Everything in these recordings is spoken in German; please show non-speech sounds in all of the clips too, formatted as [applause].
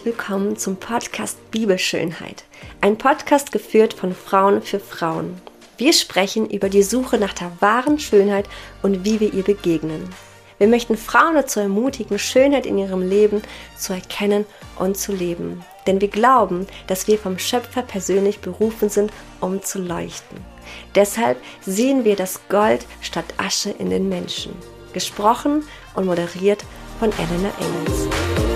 herzlich willkommen zum Podcast Bibelschönheit. Ein Podcast geführt von Frauen für Frauen. Wir sprechen über die Suche nach der wahren Schönheit und wie wir ihr begegnen. Wir möchten Frauen dazu ermutigen, Schönheit in ihrem Leben zu erkennen und zu leben. Denn wir glauben, dass wir vom Schöpfer persönlich berufen sind, um zu leuchten. Deshalb sehen wir das Gold statt Asche in den Menschen. Gesprochen und moderiert von Elena Engels.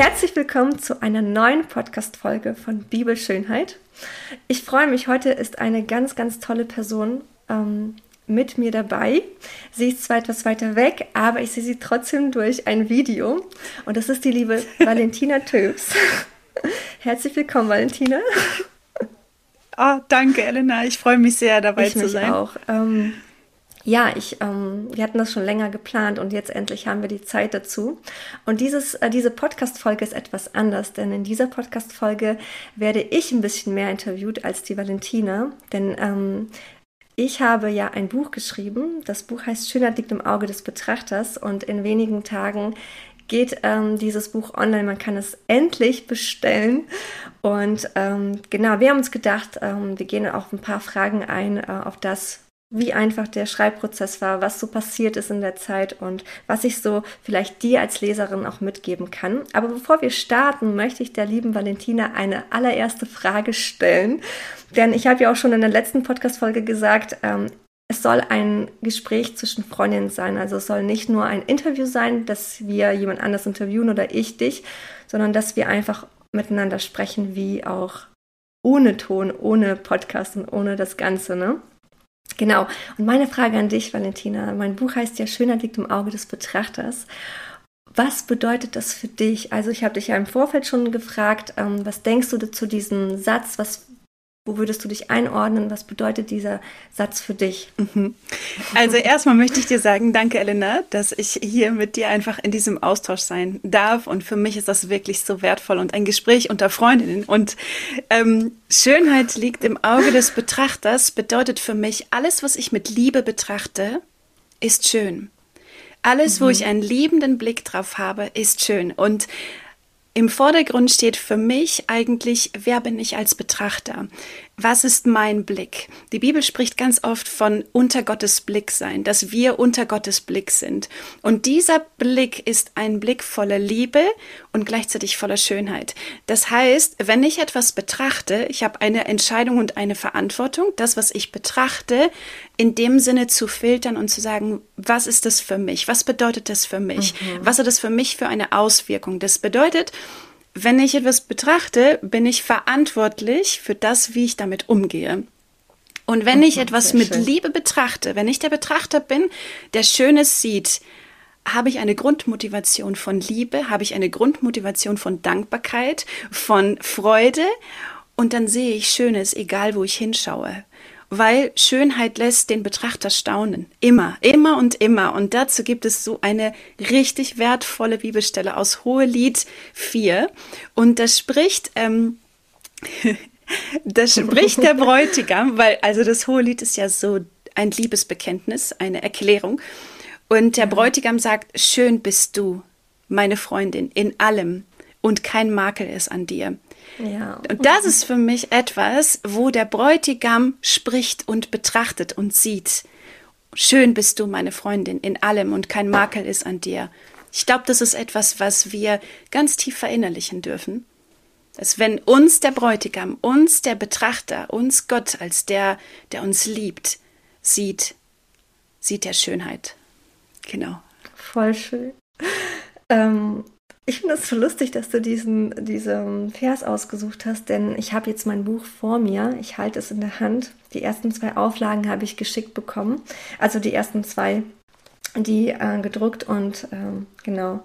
Herzlich willkommen zu einer neuen Podcast-Folge von Bibelschönheit. Ich freue mich, heute ist eine ganz, ganz tolle Person ähm, mit mir dabei. Sie ist zwar etwas weiter weg, aber ich sehe sie trotzdem durch ein Video. Und das ist die liebe [laughs] Valentina Töbs. Herzlich willkommen, Valentina. Oh, danke, Elena. Ich freue mich sehr, dabei ich zu sein. Ich auch. Ähm, ja, ich, ähm, wir hatten das schon länger geplant und jetzt endlich haben wir die Zeit dazu. Und dieses, äh, diese Podcast-Folge ist etwas anders, denn in dieser Podcast-Folge werde ich ein bisschen mehr interviewt als die Valentina, denn ähm, ich habe ja ein Buch geschrieben. Das Buch heißt Schönheit liegt im Auge des Betrachters und in wenigen Tagen geht ähm, dieses Buch online. Man kann es endlich bestellen. Und ähm, genau, wir haben uns gedacht, ähm, wir gehen auf ein paar Fragen ein, äh, auf das, wie einfach der Schreibprozess war, was so passiert ist in der Zeit und was ich so vielleicht dir als Leserin auch mitgeben kann. Aber bevor wir starten, möchte ich der lieben Valentina eine allererste Frage stellen. Denn ich habe ja auch schon in der letzten Podcast-Folge gesagt, ähm, es soll ein Gespräch zwischen Freundinnen sein. Also es soll nicht nur ein Interview sein, dass wir jemand anders interviewen oder ich dich, sondern dass wir einfach miteinander sprechen, wie auch ohne Ton, ohne Podcast und ohne das Ganze, ne? Genau. Und meine Frage an dich, Valentina. Mein Buch heißt ja Schönheit liegt im Auge des Betrachters. Was bedeutet das für dich? Also ich habe dich ja im Vorfeld schon gefragt, ähm, was denkst du zu diesem Satz? Was wo würdest du dich einordnen? Was bedeutet dieser Satz für dich? Mhm. Also erstmal möchte ich dir sagen, danke Elena, dass ich hier mit dir einfach in diesem Austausch sein darf. Und für mich ist das wirklich so wertvoll und ein Gespräch unter Freundinnen. Und ähm, Schönheit liegt im Auge des Betrachters bedeutet für mich, alles, was ich mit Liebe betrachte, ist schön. Alles, mhm. wo ich einen liebenden Blick drauf habe, ist schön. Und im Vordergrund steht für mich eigentlich, wer bin ich als Betrachter? Was ist mein Blick? Die Bibel spricht ganz oft von unter Gottes Blick sein, dass wir unter Gottes Blick sind. Und dieser Blick ist ein Blick voller Liebe und gleichzeitig voller Schönheit. Das heißt, wenn ich etwas betrachte, ich habe eine Entscheidung und eine Verantwortung, das, was ich betrachte, in dem Sinne zu filtern und zu sagen, was ist das für mich? Was bedeutet das für mich? Mhm. Was hat das für mich für eine Auswirkung? Das bedeutet, wenn ich etwas betrachte, bin ich verantwortlich für das, wie ich damit umgehe. Und wenn ich etwas mit Liebe betrachte, wenn ich der Betrachter bin, der Schönes sieht, habe ich eine Grundmotivation von Liebe, habe ich eine Grundmotivation von Dankbarkeit, von Freude. Und dann sehe ich Schönes, egal wo ich hinschaue weil Schönheit lässt den Betrachter staunen. Immer, immer und immer. Und dazu gibt es so eine richtig wertvolle Bibelstelle aus Hohelied 4. Und das spricht, ähm, [laughs] das spricht der Bräutigam, weil, also das Hohelied ist ja so ein Liebesbekenntnis, eine Erklärung. Und der Bräutigam sagt, schön bist du, meine Freundin, in allem und kein Makel ist an dir. Ja. Und das ist für mich etwas, wo der Bräutigam spricht und betrachtet und sieht. Schön bist du, meine Freundin, in allem und kein Makel ist an dir. Ich glaube, das ist etwas, was wir ganz tief verinnerlichen dürfen. Dass wenn uns der Bräutigam, uns der Betrachter, uns Gott als der, der uns liebt, sieht, sieht er Schönheit. Genau. Voll schön. Ähm, ich finde es so lustig, dass du diesen, diesen Vers ausgesucht hast, denn ich habe jetzt mein Buch vor mir. Ich halte es in der Hand. Die ersten zwei Auflagen habe ich geschickt bekommen. Also die ersten zwei, die äh, gedruckt und äh, genau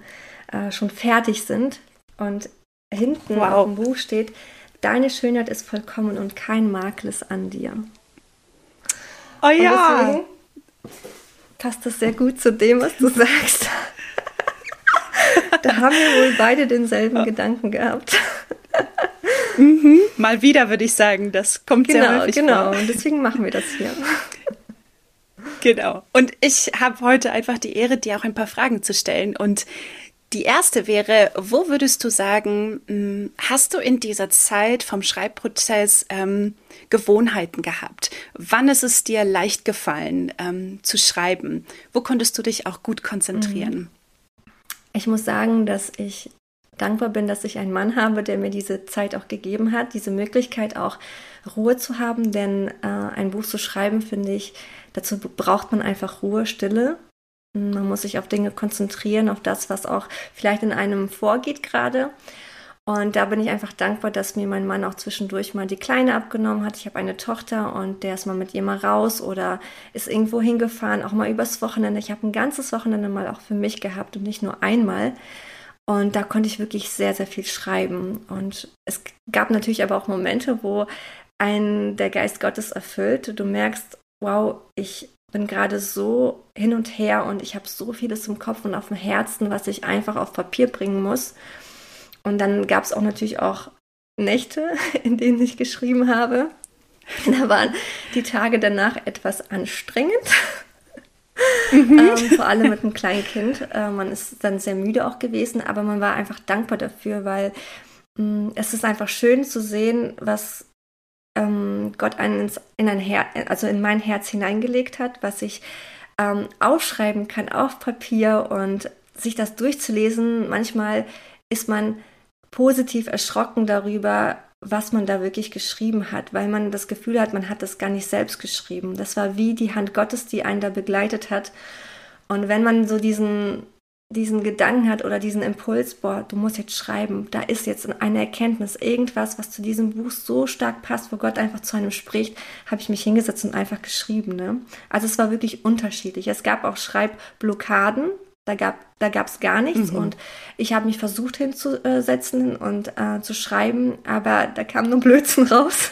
äh, schon fertig sind. Und hinten wow. auf dem Buch steht, deine Schönheit ist vollkommen und kein Makel ist an dir. Oh ja. passt das sehr gut zu dem, was du [laughs] sagst da haben wir wohl beide denselben Gedanken gehabt. [laughs] Mhm. Mal wieder würde ich sagen, das kommt genau, sehr häufig Genau, genau. Und deswegen machen wir das hier. [laughs] Genau. Und ich habe heute einfach die Ehre, dir auch ein paar Fragen zu stellen. Und die erste wäre, wo würdest du sagen, hm, hast du in dieser Zeit vom Schreibprozess ähm, Gewohnheiten gehabt? Wann ist es dir leicht gefallen ähm, zu schreiben? Wo konntest du dich auch gut konzentrieren? Mhm. Ich muss sagen, dass ich dankbar bin, dass ich einen Mann habe, der mir diese Zeit auch gegeben hat, diese Möglichkeit auch Ruhe zu haben, denn äh, ein Buch zu schreiben, finde ich, dazu braucht man einfach Ruhe, Stille. Man muss sich auf Dinge konzentrieren, auf das, was auch vielleicht in einem vorgeht gerade. Und da bin ich einfach dankbar, dass mir mein Mann auch zwischendurch mal die Kleine abgenommen hat. Ich habe eine Tochter und der ist mal mit ihr mal raus oder ist irgendwo hingefahren, auch mal übers Wochenende. Ich habe ein ganzes Wochenende mal auch für mich gehabt und nicht nur einmal. Und da konnte ich wirklich sehr, sehr viel schreiben. Und es gab natürlich aber auch Momente, wo ein der Geist Gottes erfüllt. Du merkst, wow, ich bin gerade so hin und her und ich habe so vieles im Kopf und auf dem Herzen, was ich einfach auf Papier bringen muss. Und dann gab es auch natürlich auch Nächte, [laughs] in denen ich geschrieben habe. [laughs] Da waren die Tage danach etwas anstrengend. Mhm. ähm, vor allem mit einem kleinen Kind. Äh, man ist dann sehr müde auch gewesen, aber man war einfach dankbar dafür, weil mh, mm, es ist einfach schön zu sehen, was ähm, Gott einen in ein Her also in mein Herz hineingelegt hat, was ich ähm, aufschreiben kann auf Papier und sich das durchzulesen. Manchmal ist man positiv erschrocken darüber, was man da wirklich geschrieben hat, weil man das Gefühl hat, man hat das gar nicht selbst geschrieben. Das war wie die Hand Gottes, die einen da begleitet hat. Und wenn man so diesen, diesen Gedanken hat oder diesen Impuls, boah, du musst jetzt schreiben, da ist jetzt eine Erkenntnis, irgendwas, was zu diesem Buch so stark passt, wo Gott einfach zu einem spricht, habe ich mich hingesetzt und einfach geschrieben. Ne? Also es war wirklich unterschiedlich. Es gab auch Schreibblockaden, da gab da gab's gar nichts mhm. und ich habe mich versucht hinzusetzen und äh, zu schreiben, aber da kam nur Blödsinn [laughs] raus.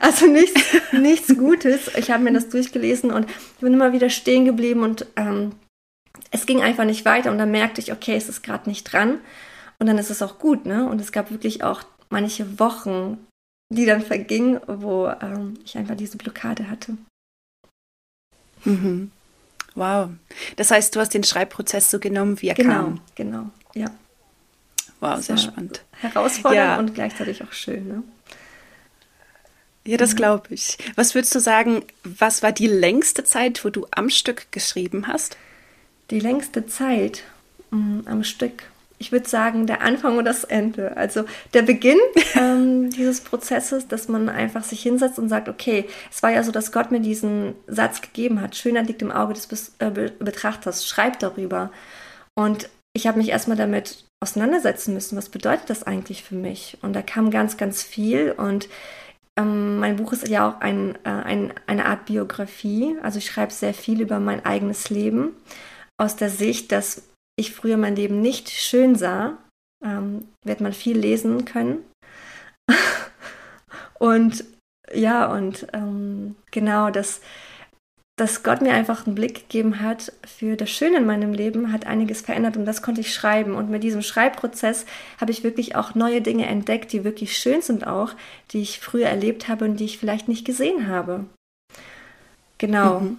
Also nichts, [laughs] nichts Gutes. Ich habe mir das durchgelesen und ich bin immer wieder stehen geblieben und ähm, es ging einfach nicht weiter und dann merkte ich, okay, es ist gerade nicht dran und dann ist es auch gut, ne? Und es gab wirklich auch manche Wochen, die dann vergingen, wo ähm, ich einfach diese Blockade hatte. Mhm. Wow. Das heißt, du hast den Schreibprozess so genommen, wie er genau, kam. Genau, ja. Wow, sehr spannend. Herausfordernd ja. und gleichzeitig auch schön, ne? Ja, das glaube ich. Was würdest du sagen, was war die längste Zeit, wo du am Stück geschrieben hast? Die längste Zeit mh, mm, am Stück ich würde sagen, der Anfang und das Ende. Also der Beginn [laughs] ähm, dieses Prozesses, dass man einfach sich hinsetzt und sagt, okay, es war ja so, dass Gott mir diesen Satz gegeben hat, Schönheit liegt im Auge des äh, Betrachters, schreib darüber. Und ich habe mich erstmal damit auseinandersetzen müssen, was bedeutet das eigentlich für mich? Und da kam ganz, ganz viel und ähm, mein Buch ist ja auch ein, äh, ein, eine Art Biografie. Also ich schreibe sehr viel über mein eigenes Leben aus der Sicht, dass ich früher mein Leben nicht schön sah, ähm, wird man viel lesen können. [laughs] und ja, und ähm, genau, dass, dass Gott mir einfach einen Blick gegeben hat für das Schöne in meinem Leben, hat einiges verändert und das konnte ich schreiben. Und mit diesem Schreibprozess habe ich wirklich auch neue Dinge entdeckt, die wirklich schön sind auch, die ich früher erlebt habe und die ich vielleicht nicht gesehen habe. Genau. Mhm.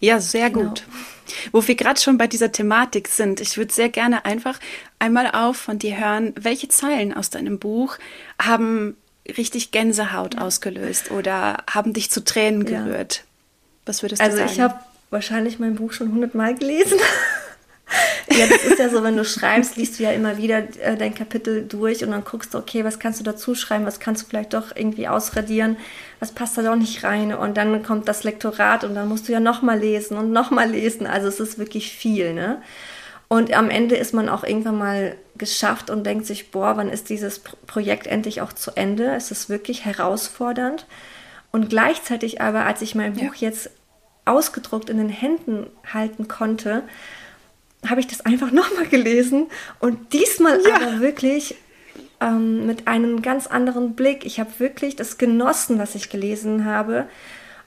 Ja, sehr genau. gut. Wo wir gerade schon bei dieser Thematik sind, ich würde sehr gerne einfach einmal auf von dir hören, welche Zeilen aus deinem Buch haben richtig Gänsehaut ja. ausgelöst oder haben dich zu Tränen gerührt? Ja. Was würdest du also sagen? Also ich habe wahrscheinlich mein Buch schon hundertmal gelesen. [laughs] ja, das ist ja so, wenn du schreibst, liest du ja immer wieder äh, dein Kapitel durch und dann guckst du, okay, was kannst du dazu schreiben, was kannst du vielleicht doch irgendwie ausradieren, was passt da doch nicht rein und dann kommt das Lektorat und dann musst du ja nochmal lesen und nochmal lesen. Also es ist wirklich viel, ne? Und am Ende ist man auch irgendwann mal geschafft und denkt sich, boah, wann ist dieses Projekt endlich auch zu Ende? Es ist wirklich herausfordernd. Und gleichzeitig aber, als ich mein Buch ja. jetzt ausgedruckt in den Händen halten konnte, habe ich das einfach [laughs] nochmal gelesen und diesmal ja. aber wirklich ähm, mit einem ganz anderen Blick. Ich habe wirklich das genossen, was ich gelesen habe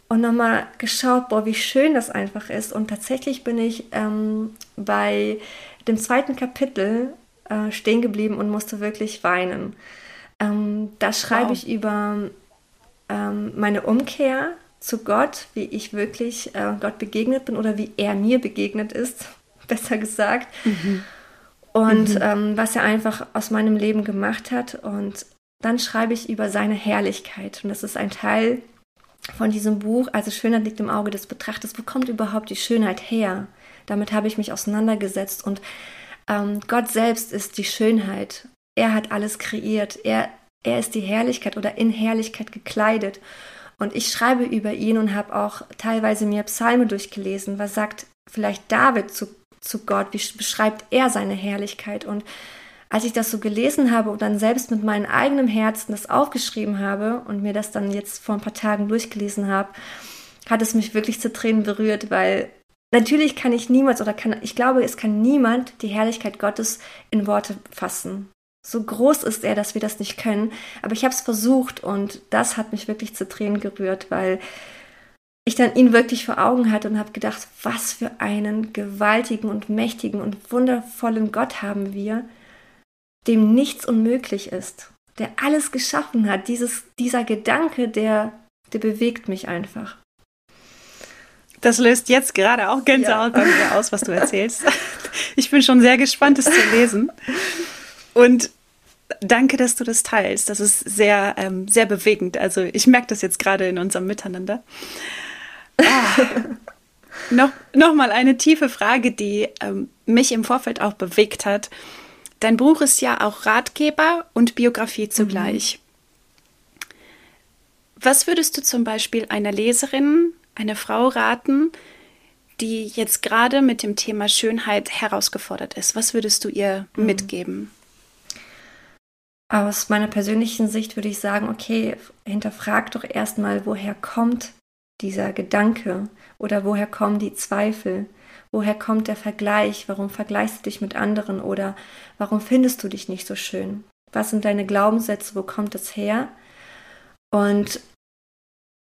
und nochmal geschaut, boah, wie schön das einfach ist. Und tatsächlich bin ich ähm, bei dem zweiten Kapitel äh, stehen geblieben und musste wirklich weinen. Ähm, da schreibe wow. ich über ähm, meine Umkehr zu Gott, wie ich wirklich äh, Gott begegnet bin oder wie er mir begegnet ist, besser gesagt. Mhm. Und mhm. ähm, was er einfach aus meinem Leben gemacht hat. Und dann schreibe ich über seine Herrlichkeit. Und das ist ein Teil von diesem Buch. Also Schönheit liegt im Auge des Betrachters. Wo kommt überhaupt die Schönheit her? Damit habe ich mich auseinandergesetzt. Und ähm, Gott selbst ist die Schönheit. Er hat alles kreiert. Er, er ist die Herrlichkeit oder in Herrlichkeit gekleidet. Und ich schreibe über ihn und habe auch teilweise mir Psalme durchgelesen. Was sagt vielleicht David zu, zu Gott? Wie beschreibt er seine Herrlichkeit? Und als ich das so gelesen habe und dann selbst mit meinem eigenen Herzen das aufgeschrieben habe und mir das dann jetzt vor ein paar Tagen durchgelesen habe, hat es mich wirklich zu Tränen berührt, weil natürlich kann ich niemals oder kann, ich glaube, es kann niemand die Herrlichkeit Gottes in Worte fassen. So groß ist er, dass wir das nicht können. Aber ich habe es versucht und das hat mich wirklich zu Tränen gerührt, weil ich dann ihn wirklich vor Augen hatte und habe gedacht, was für einen gewaltigen und mächtigen und wundervollen Gott haben wir, dem nichts unmöglich ist, der alles geschaffen hat. Dieses, dieser Gedanke, der, der bewegt mich einfach. Das löst jetzt gerade auch Gänsehaut ja. bei mir aus, was du erzählst. Ich bin schon sehr gespannt, es zu lesen. Und danke, dass du das teilst. Das ist sehr, ähm, sehr bewegend. Also ich merke das jetzt gerade in unserem Miteinander. Ah. [laughs] noch, noch mal eine tiefe Frage, die ähm, mich im Vorfeld auch bewegt hat. Dein Buch ist ja auch Ratgeber und Biografie zugleich. Mhm. Was würdest du zum Beispiel einer Leserin, einer Frau raten, die jetzt gerade mit dem Thema Schönheit herausgefordert ist? Was würdest du ihr mhm. mitgeben? Aus meiner persönlichen Sicht würde ich sagen, okay, hinterfrag doch erstmal, woher kommt dieser Gedanke oder woher kommen die Zweifel? Woher kommt der Vergleich? Warum vergleichst du dich mit anderen oder warum findest du dich nicht so schön? Was sind deine Glaubenssätze? Wo kommt das her? Und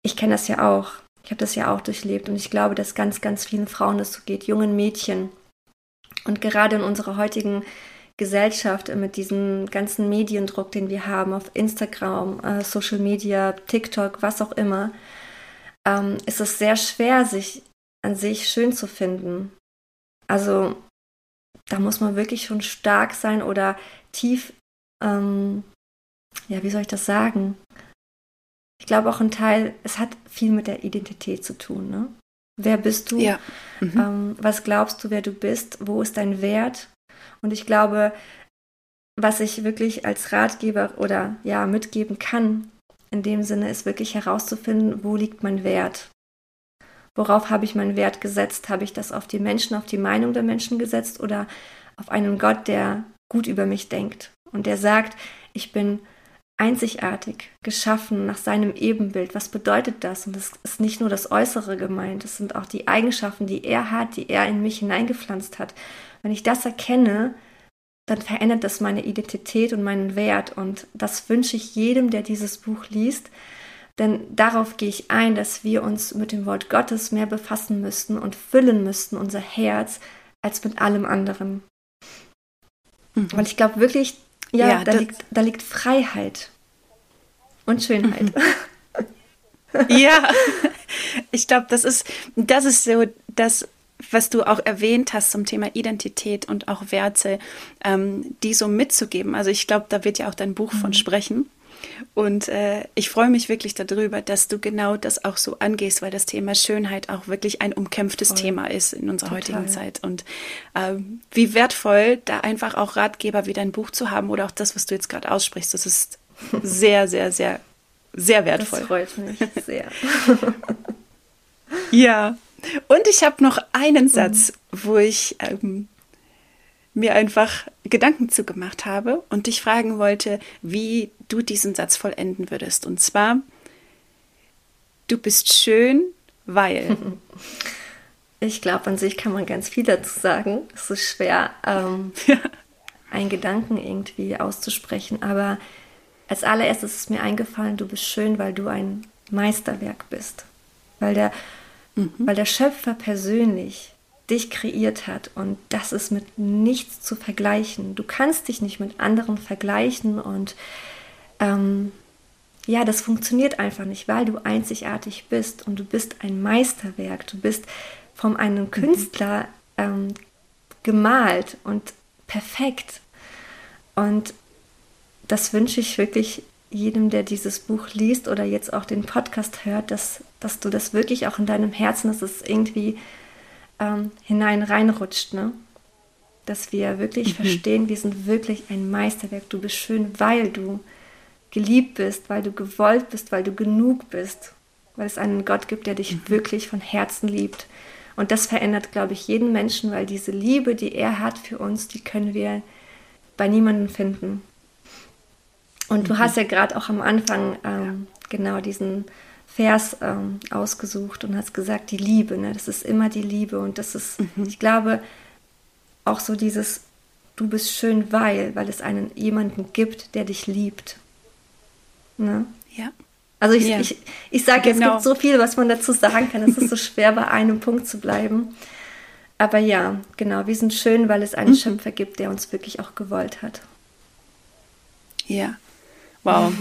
ich kenne das ja auch. Ich habe das ja auch durchlebt und ich glaube, dass ganz, ganz vielen Frauen das so geht, jungen Mädchen. Und gerade in unserer heutigen Gesellschaft, mit diesem ganzen Mediendruck, den wir haben auf Instagram, äh, Social Media, TikTok, was auch immer, ähm, ist es sehr schwer, sich an sich schön zu finden. Also da muss man wirklich schon stark sein oder tief, ähm, ja, wie soll ich das sagen? Ich glaube auch ein Teil, es hat viel mit der Identität zu tun. Ne? Wer bist du? Ja. Mhm. Ähm, was glaubst du, wer du bist? Wo ist dein Wert? Und ich glaube, was ich wirklich als Ratgeber oder ja mitgeben kann, in dem Sinne ist wirklich herauszufinden, wo liegt mein Wert? Worauf habe ich meinen Wert gesetzt? Habe ich das auf die Menschen, auf die Meinung der Menschen gesetzt oder auf einen Gott, der gut über mich denkt und der sagt, ich bin einzigartig, geschaffen nach seinem Ebenbild. Was bedeutet das? Und das ist nicht nur das Äußere gemeint, es sind auch die Eigenschaften, die er hat, die er in mich hineingepflanzt hat. Wenn ich das erkenne, dann verändert das meine Identität und meinen Wert. Und das wünsche ich jedem, der dieses Buch liest. Denn darauf gehe ich ein, dass wir uns mit dem Wort Gottes mehr befassen müssten und füllen müssten, unser Herz, als mit allem anderen. Mhm. Weil ich glaube wirklich, ja, ja da, liegt, da liegt Freiheit und Schönheit. Mhm. [laughs] ja, ich glaube, das ist, das ist so das, was du auch erwähnt hast zum Thema Identität und auch Werte, ähm, die so mitzugeben. Also ich glaube, da wird ja auch dein Buch mhm. von sprechen. Und äh, ich freue mich wirklich darüber, dass du genau das auch so angehst, weil das Thema Schönheit auch wirklich ein umkämpftes Voll. Thema ist in unserer Total. heutigen Zeit. Und äh, wie wertvoll, da einfach auch Ratgeber wie dein Buch zu haben oder auch das, was du jetzt gerade aussprichst, das ist [laughs] sehr, sehr, sehr, sehr wertvoll. Das freut mich sehr. [laughs] ja. Und ich habe noch einen mhm. Satz, wo ich ähm, mir einfach Gedanken zugemacht habe und dich fragen wollte, wie du diesen Satz vollenden würdest. Und zwar, du bist schön, weil. [laughs] Ich glaube, an sich kann man ganz viel dazu sagen. Es ist schwer, ähm, [laughs] ja. einen Gedanken irgendwie auszusprechen. Aber als allererstes ist mir eingefallen, du bist schön, weil du ein Meisterwerk bist. Weil der mhm. weil der Schöpfer persönlich dich kreiert hat und das ist mit nichts zu vergleichen. Du kannst dich nicht mit anderen vergleichen und ähm, ja, das funktioniert einfach nicht, weil du einzigartig bist und du bist ein Meisterwerk. Du bist von einem mhm. Künstler ähm, gemalt und perfekt. Und das wünsche ich wirklich jedem, der dieses Buch liest oder jetzt auch den Podcast hört, dass, dass du das wirklich auch in deinem Herzen, dass es irgendwie ähm, hinein reinrutscht, ne? Dass wir wirklich mhm. verstehen, wir sind wirklich ein Meisterwerk. Du bist schön, weil du geliebt bist, weil du gewollt bist, weil du genug bist, weil es einen Gott gibt, der dich mhm. wirklich von Herzen liebt. Und das verändert, glaube ich, jeden Menschen, weil diese Liebe, die er hat für uns, die können wir bei niemandem finden. Und mhm. du hast ja gerade auch am Anfang ähm, genau diesen Vers ähm, ausgesucht und hast gesagt, die Liebe, ne? das ist immer die Liebe. Und das ist, mhm. ich glaube, auch so dieses, du bist schön, weil, weil es einen jemanden gibt, der dich liebt. Ne? Ja. Also ich, ja. ich, ich sage, genau. es gibt so viel, was man dazu sagen kann. Es ist so schwer, bei einem Punkt zu bleiben. Aber ja, genau, wir sind schön, weil es einen mhm. Schöpfer gibt, der uns wirklich auch gewollt hat. Ja. Wow,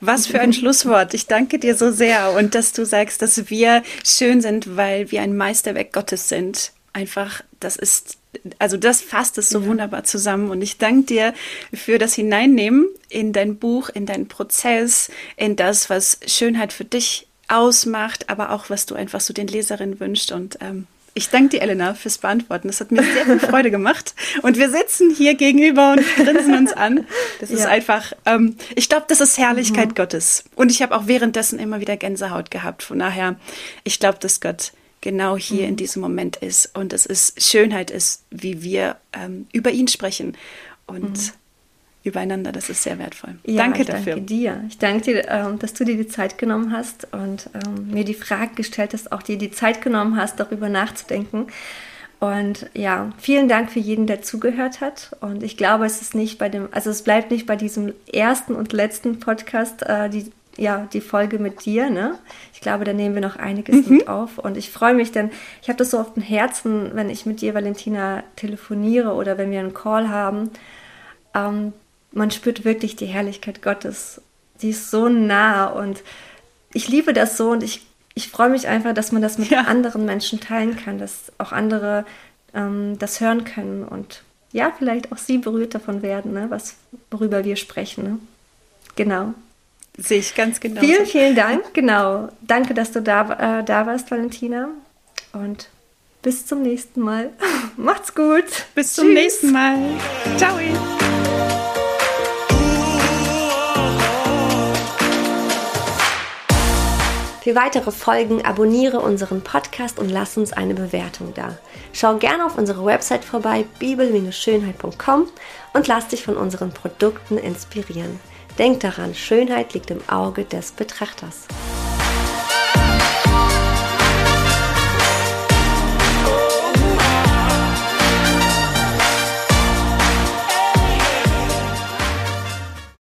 was für ein Schlusswort. Ich danke dir so sehr und dass du sagst, dass wir schön sind, weil wir ein Meisterwerk Gottes sind. Einfach, das ist also das fasst es so ja. wunderbar zusammen und ich danke dir für das Hineinnehmen in dein Buch, in deinen Prozess, in das, was Schönheit für dich ausmacht, aber auch was du einfach so den Leserinnen wünscht und ähm, ich danke dir, Elena, fürs Beantworten. Das hat mir sehr viel Freude gemacht. Und wir sitzen hier gegenüber und grinsen uns an. Das ist ja. einfach, ähm, ich glaube, das ist Herrlichkeit mhm. Gottes. Und ich habe auch währenddessen immer wieder Gänsehaut gehabt. Von daher, ich glaube, dass Gott genau hier mhm. in diesem Moment ist und es ist Schönheit ist, wie wir ähm, über ihn sprechen und mhm. Übereinander. Das ist sehr wertvoll. Ja, danke ich dafür. Danke dir. Ich danke dir, ähm, dass du dir die Zeit genommen hast und ähm, mir die Frage gestellt hast, auch dir die Zeit genommen hast, darüber nachzudenken. Und ja, vielen Dank für jeden, der zugehört hat. Und ich glaube, es ist nicht bei dem, also es bleibt nicht bei diesem ersten und letzten Podcast, äh, die ja, die Folge mit dir. Ne? Ich glaube, da nehmen wir noch einiges mhm. mit auf. Und ich freue mich, denn ich habe das so auf dem Herzen, wenn ich mit dir, Valentina, telefoniere oder wenn wir einen Call haben. Ähm, man spürt wirklich die Herrlichkeit Gottes. Die ist so nah und ich liebe das so und ich, ich freue mich einfach, dass man das mit ja. anderen Menschen teilen kann, dass auch andere ähm, das hören können und ja, vielleicht auch sie berührt davon werden, ne, was, worüber wir sprechen. Ne? Genau. Sehe ich ganz genau. Vielen, vielen Dank. Genau. Danke, dass du da, äh, da warst, Valentina. Und bis zum nächsten Mal. [laughs] Macht's gut. Bis zum Tschüss. nächsten Mal. Ciao. Für weitere Folgen abonniere unseren Podcast und lass uns eine Bewertung da. Schau gerne auf unsere Website vorbei, bibel-schönheit.com und lass dich von unseren Produkten inspirieren. Denk daran, Schönheit liegt im Auge des Betrachters.